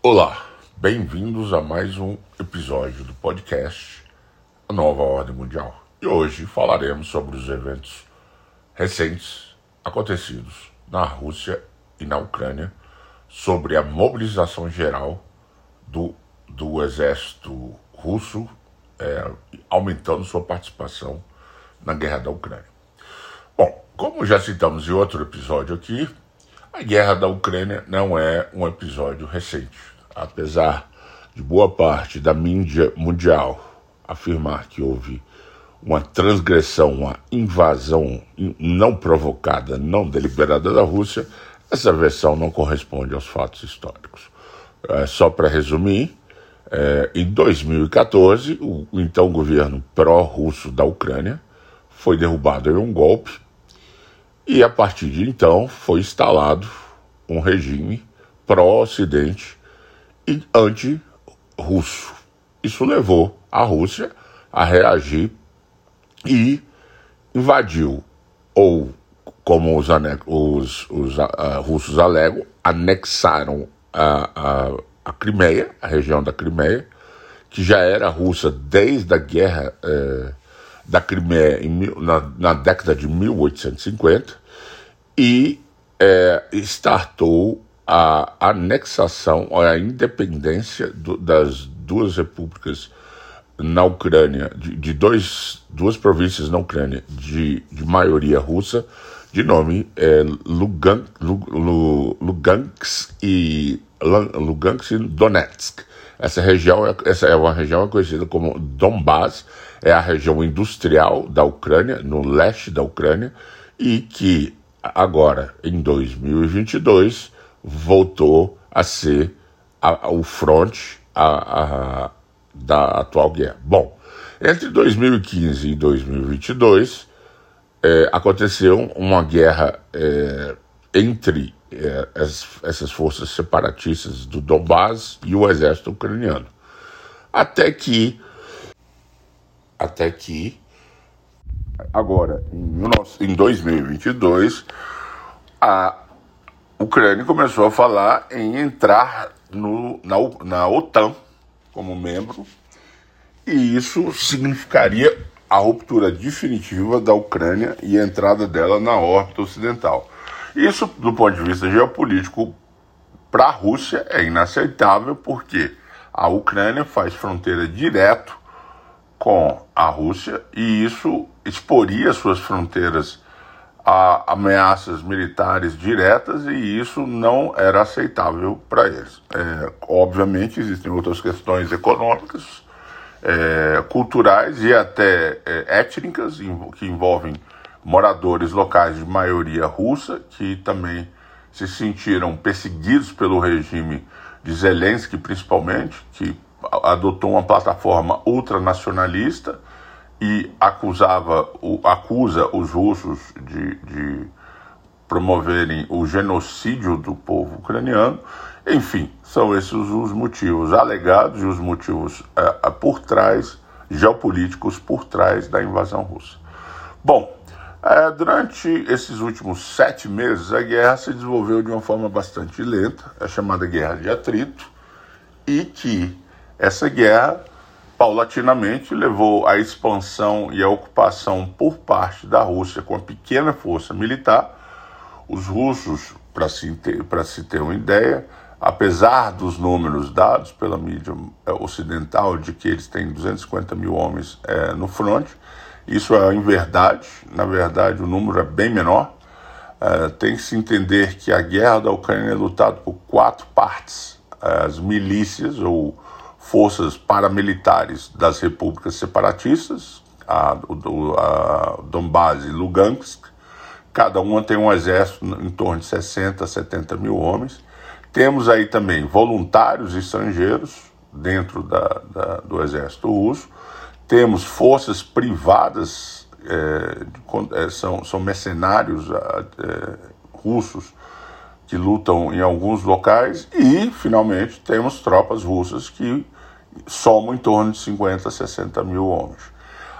Olá, bem-vindos a mais um episódio do podcast A Nova Ordem Mundial. E hoje falaremos sobre os eventos recentes acontecidos na Rússia e na Ucrânia, sobre a mobilização geral do, do exército russo, é, aumentando sua participação na guerra da Ucrânia. Bom, como já citamos em outro episódio aqui, a guerra da Ucrânia não é um episódio recente. Apesar de boa parte da mídia mundial afirmar que houve uma transgressão, uma invasão não provocada, não deliberada da Rússia, essa versão não corresponde aos fatos históricos. É, só para resumir, é, em 2014, o, o então governo pró-russo da Ucrânia foi derrubado em um golpe e a partir de então foi instalado um regime pró-Ocidente e anti-russo. Isso levou a Rússia a reagir e invadiu, ou como os, os, os uh, russos alegam, anexaram a, a, a Crimeia, a região da Crimeia, que já era russa desde a guerra. Uh, da Crimeia em, na, na, década de 1850 e é, startou a anexação, a independência do, das duas repúblicas na Ucrânia, de, de dois, duas províncias na Ucrânia de, de maioria russa, de nome é, Lugansk, Lugansk e Lugansk e Donetsk. Essa região, é, essa é uma região conhecida como Donbass, é a região industrial da Ucrânia, no leste da Ucrânia, e que agora, em 2022, voltou a ser a, o fronte a, a, da atual guerra. Bom, entre 2015 e 2022, é, aconteceu uma guerra é, entre essas forças separatistas do Donbass e o exército ucraniano. Até que, até que, agora, em, em 2022, a Ucrânia começou a falar em entrar no, na, na OTAN como membro, e isso significaria a ruptura definitiva da Ucrânia e a entrada dela na órbita ocidental. Isso, do ponto de vista geopolítico, para a Rússia é inaceitável, porque a Ucrânia faz fronteira direto com a Rússia e isso exporia suas fronteiras a ameaças militares diretas e isso não era aceitável para eles. É, obviamente existem outras questões econômicas, é, culturais e até é, étnicas que envolvem moradores locais de maioria russa, que também se sentiram perseguidos pelo regime de Zelensky, principalmente, que adotou uma plataforma ultranacionalista e acusava, acusa os russos de, de promoverem o genocídio do povo ucraniano. Enfim, são esses os motivos alegados e os motivos é, por trás, geopolíticos por trás da invasão russa. Bom, durante esses últimos sete meses, a guerra se desenvolveu de uma forma bastante lenta, é chamada guerra de atrito, e que essa guerra paulatinamente levou à expansão e à ocupação por parte da Rússia com a pequena força militar. Os russos, para se, ter, se ter uma ideia, apesar dos números dados pela mídia é, ocidental de que eles têm 250 mil homens é, no fronte, isso é em verdade, na verdade o número é bem menor. Uh, tem que se entender que a guerra da Ucrânia é lutada por quatro partes: as milícias ou forças paramilitares das repúblicas separatistas, a, a Donbass e Lugansk. Cada uma tem um exército em torno de 60, 70 mil homens. Temos aí também voluntários estrangeiros dentro da, da, do exército russo temos forças privadas, é, é, são, são mercenários é, russos que lutam em alguns locais, e, finalmente, temos tropas russas que somam em torno de 50, 60 mil homens.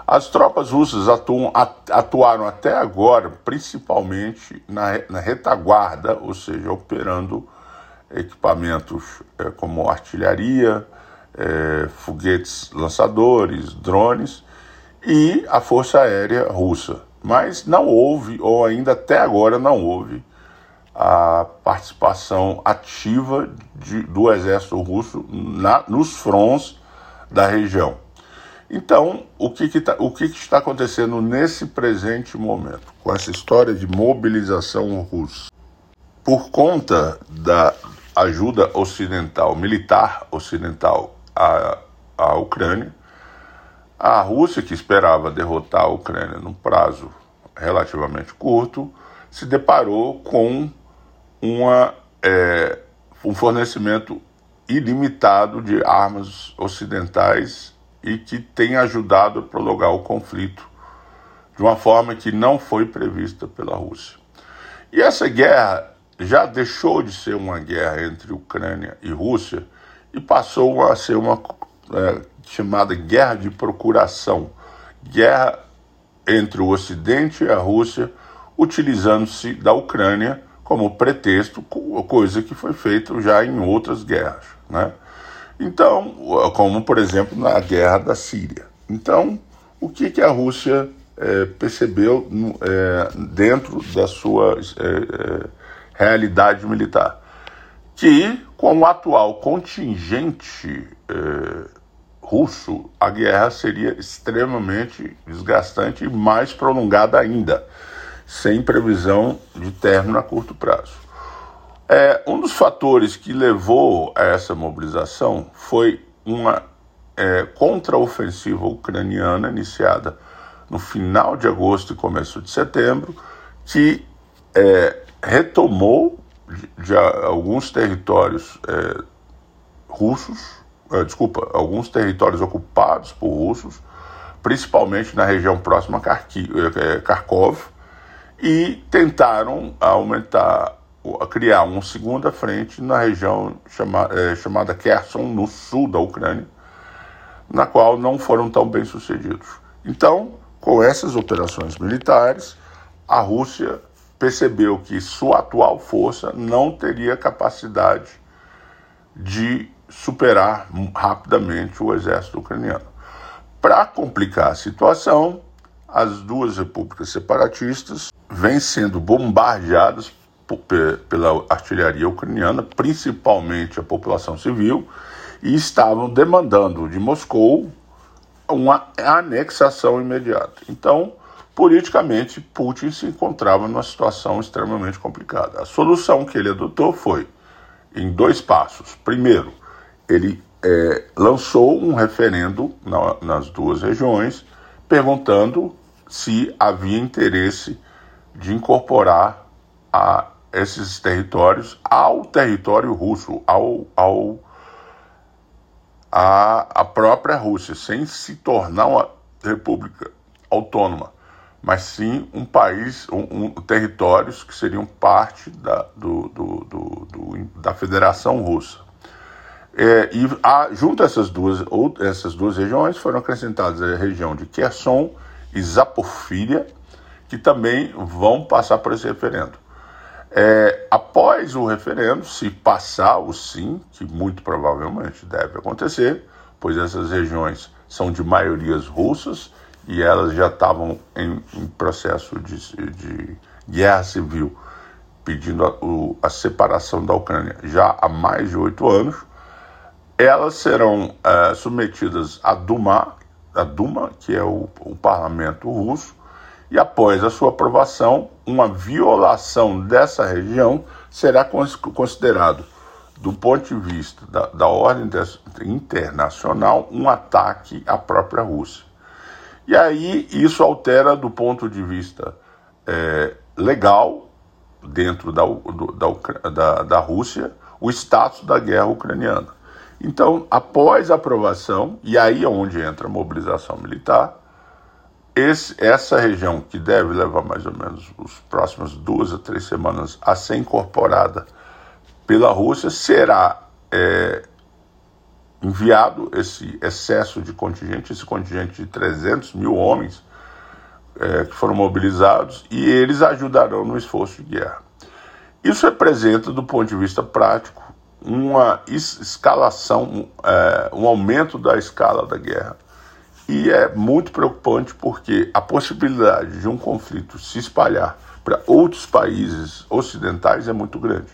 As tropas russas atuam, atuaram até agora principalmente na, na retaguarda, ou seja, operando equipamentos é, como artilharia, é, foguetes lançadores, drones e a Força Aérea Russa. Mas não houve, ou ainda até agora não houve, a participação ativa de, do exército russo na, nos fronts da região. Então, o, que, que, tá, o que, que está acontecendo nesse presente momento, com essa história de mobilização russa? Por conta da ajuda ocidental, militar ocidental à, à Ucrânia, a Rússia, que esperava derrotar a Ucrânia num prazo relativamente curto, se deparou com uma, é, um fornecimento ilimitado de armas ocidentais e que tem ajudado a prolongar o conflito de uma forma que não foi prevista pela Rússia. E essa guerra já deixou de ser uma guerra entre Ucrânia e Rússia e passou a ser uma é, chamada guerra de procuração guerra entre o Ocidente e a Rússia, utilizando-se da Ucrânia como pretexto, coisa que foi feita já em outras guerras, né? Então, como por exemplo na guerra da Síria. Então, o que, que a Rússia é, percebeu é, dentro da sua é, é, realidade militar? Que com o atual contingente é, russo, a guerra seria extremamente desgastante e mais prolongada ainda, sem previsão de término a curto prazo. É, um dos fatores que levou a essa mobilização foi uma é, contraofensiva ucraniana iniciada no final de agosto e começo de setembro, que é, retomou de, alguns territórios é, russos, é, desculpa, alguns territórios ocupados por russos, principalmente na região próxima a é, Kharkov, e tentaram aumentar criar uma segunda frente na região chama, é, chamada Kherson, no sul da Ucrânia, na qual não foram tão bem sucedidos. Então, com essas operações militares, a Rússia percebeu que sua atual força não teria capacidade de superar rapidamente o exército ucraniano. Para complicar a situação, as duas repúblicas separatistas vêm sendo bombardeadas pela artilharia ucraniana, principalmente a população civil, e estavam demandando de Moscou uma anexação imediata. Então, politicamente, Putin se encontrava numa situação extremamente complicada. A solução que ele adotou foi em dois passos. Primeiro, ele é, lançou um referendo na, nas duas regiões perguntando se havia interesse de incorporar a esses territórios ao território russo, ao, ao a, a própria Rússia, sem se tornar uma república autônoma, mas sim um país, um, um territórios que seriam parte da, do, do, do, da Federação Russa. É, e a, junto a essas duas, ou, essas duas regiões foram acrescentadas a região de Kherson e Zaporfíria, que também vão passar por esse referendo. É, após o referendo, se passar o sim, que muito provavelmente deve acontecer, pois essas regiões são de maiorias russas e elas já estavam em, em processo de, de, guerra civil, pedindo a, o, a, separação da Ucrânia já há mais de oito anos, elas serão é, submetidas à Duma, a Duma, que é o, o parlamento russo, e após a sua aprovação, uma violação dessa região será considerado, do ponto de vista da, da ordem internacional, um ataque à própria Rússia. E aí isso altera, do ponto de vista é, legal, dentro da, da, da, da Rússia, o status da guerra ucraniana. Então, após a aprovação, e aí é onde entra a mobilização militar, esse, essa região, que deve levar mais ou menos as próximas duas a três semanas a ser incorporada pela Rússia, será é, enviado esse excesso de contingente, esse contingente de 300 mil homens é, que foram mobilizados, e eles ajudarão no esforço de guerra. Isso representa, do ponto de vista prático, uma escalação, é, um aumento da escala da guerra. E é muito preocupante porque a possibilidade de um conflito se espalhar para outros países ocidentais é muito grande.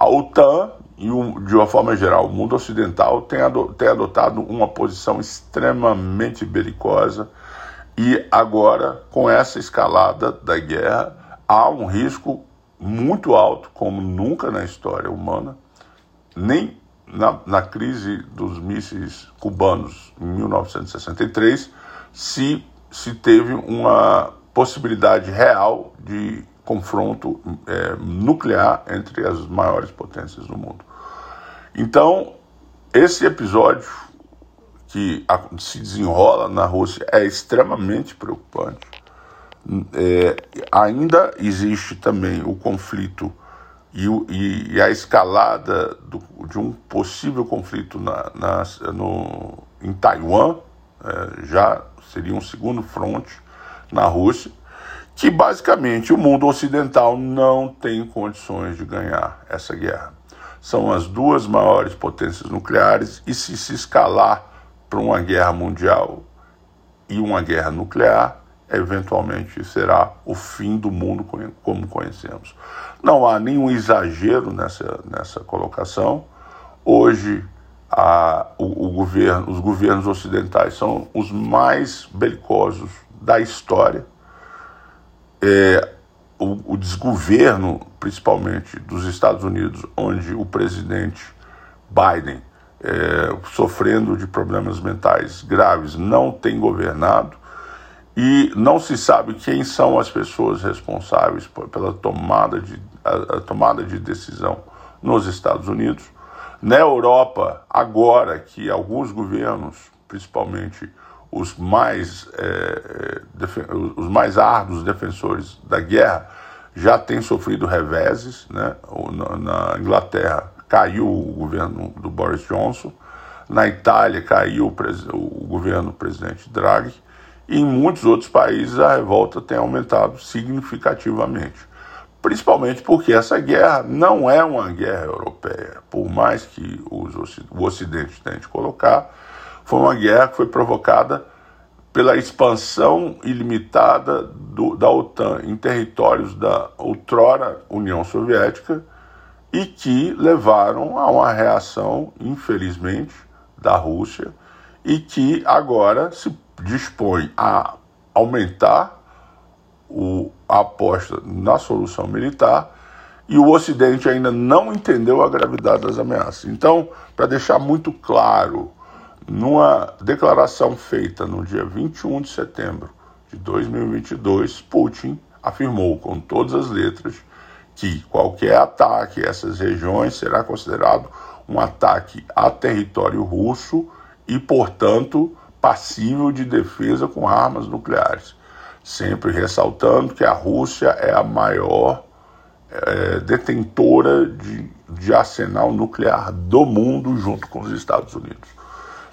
A OTAN, de uma forma geral, o mundo ocidental tem, adotado uma posição extremamente belicosa. E agora, com essa escalada da guerra, há um risco muito alto, como nunca na história humana, nem na, na crise dos mísseis cubanos em 1963, se, se teve uma possibilidade real de confronto é, nuclear entre as maiores potências do mundo. Então, esse episódio que se desenrola na Rússia é extremamente preocupante. É, ainda existe também o conflito e, e, e a escalada do, de um possível conflito na, na, no, em Taiwan, é, já seria um segundo fronte na Rússia, que basicamente o mundo ocidental não tem condições de ganhar essa guerra. São as duas maiores potências nucleares e se se escalar para uma guerra mundial e uma guerra nuclear, eventualmente será o fim do mundo como conhecemos. Não há nenhum exagero nessa, nessa colocação. Hoje, a, o, o governo, os governos ocidentais são os mais belicosos da história. É, o, o desgoverno, principalmente dos Estados Unidos, onde o presidente Biden, é, sofrendo de problemas mentais graves, não tem governado e não se sabe quem são as pessoas responsáveis pela tomada de, a, a tomada de decisão nos Estados Unidos. Na Europa, agora que alguns governos, principalmente os mais, é, é os mais árduos defensores da guerra, já têm sofrido reveses. Né? Na Inglaterra caiu o governo do Boris Johnson, na Itália caiu o, o governo do presidente Draghi, e em muitos outros países a revolta tem aumentado significativamente. Principalmente porque essa guerra não é uma guerra europeia, por mais que os, o Ocidente tente colocar, foi uma guerra que foi provocada pela expansão ilimitada do, da OTAN em territórios da outrora União Soviética e que levaram a uma reação, infelizmente, da Rússia e que agora se dispõe a aumentar o, a aposta na solução militar e o Ocidente ainda não entendeu a gravidade das ameaças. Então, para deixar muito claro, numa declaração feita no dia 21 de setembro de 2022, Putin afirmou com todas as letras que qualquer ataque a essas regiões será considerado um ataque a território russo e, portanto, passível de defesa com armas nucleares, sempre ressaltando que a Rússia é a maior é, detentora de, de arsenal nuclear do mundo, junto com os Estados Unidos.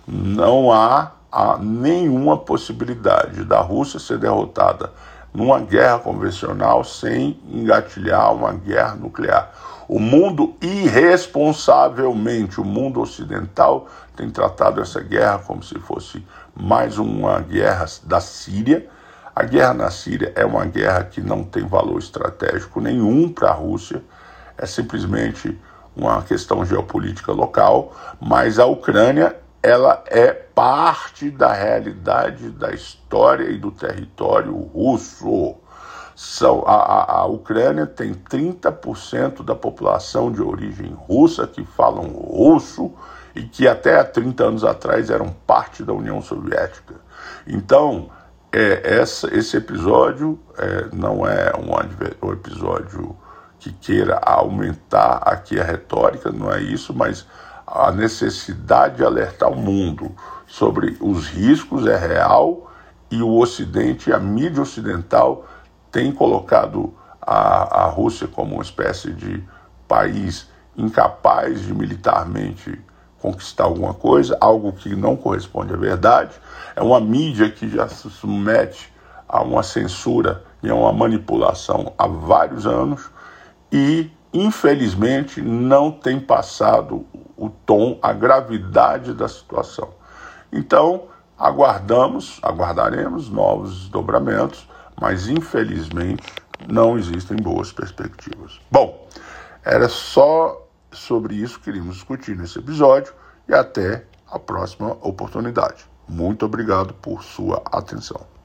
Não há, há nenhuma possibilidade da Rússia ser derrotada numa guerra convencional sem engatilhar uma guerra nuclear. O mundo irresponsavelmente, o mundo ocidental tem tratado essa guerra como se fosse mais uma guerra da Síria. A guerra na Síria é uma guerra que não tem valor estratégico nenhum para a Rússia, é simplesmente uma questão geopolítica local, mas a Ucrânia ela é parte da realidade da história e do território russo. São, a, a, a Ucrânia tem 30% da população de origem russa que falam russo e que até há 30 anos atrás eram parte da União Soviética. Então, é, essa, esse episódio é, não é um, um episódio que queira aumentar aqui a retórica, não é isso, mas a necessidade de alertar o mundo sobre os riscos é real e o Ocidente, a mídia ocidental, tem colocado a, a Rússia como uma espécie de país incapaz de militarmente conquistar alguma coisa, algo que não corresponde à verdade. É uma mídia que já se submete a uma censura e a uma manipulação há vários anos e infelizmente, não tem passado o tom, a gravidade da situação. Então, aguardamos, aguardaremos novos desdobramentos, mas infelizmente não existem boas perspectivas. Bom, era só sobre isso que queríamos discutir nesse episódio e até a próxima oportunidade. Muito obrigado por sua atenção.